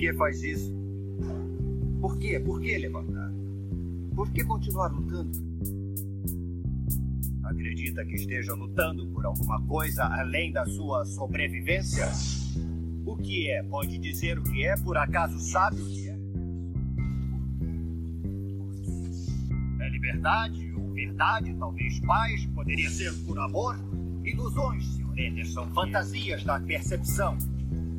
que faz isso? Por quê? Por que levantar? Por que continuar lutando? Acredita que esteja lutando por alguma coisa além da sua sobrevivência? O que é? Pode dizer o que é? Por acaso sabe o que é? É liberdade ou verdade? Talvez paz? Poderia ser por amor? Ilusões, Sr. Anderson, fantasias da percepção.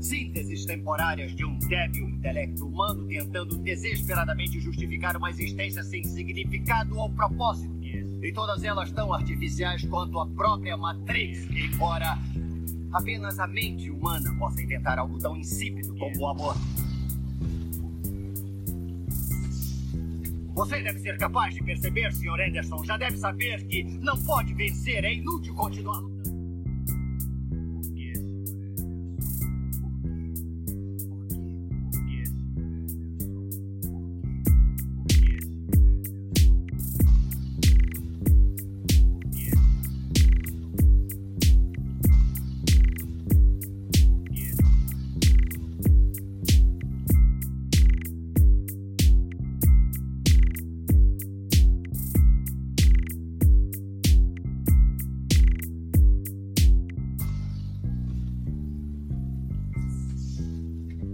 Sínteses temporárias de um débil intelecto humano tentando desesperadamente justificar uma existência sem significado ou propósito. E todas elas tão artificiais quanto a própria Matrix, embora apenas a mente humana possa inventar algo tão insípido como o amor. Você deve ser capaz de perceber, Sr. Anderson. Já deve saber que não pode vencer. É inútil continuar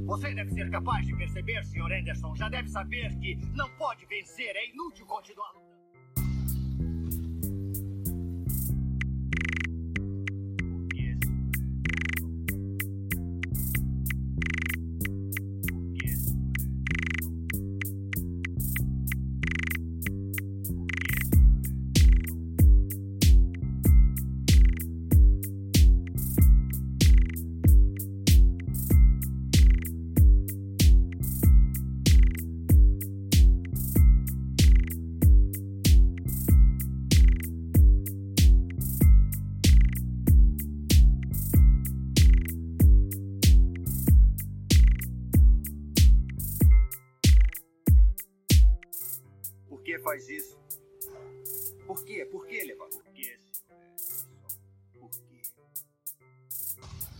Você deve ser capaz de perceber, Sr. Anderson. Já deve saber que não pode vencer. É inútil continuar que faz isso? Por quê? Por que, Levar? Por que, senhor? Por quê? É,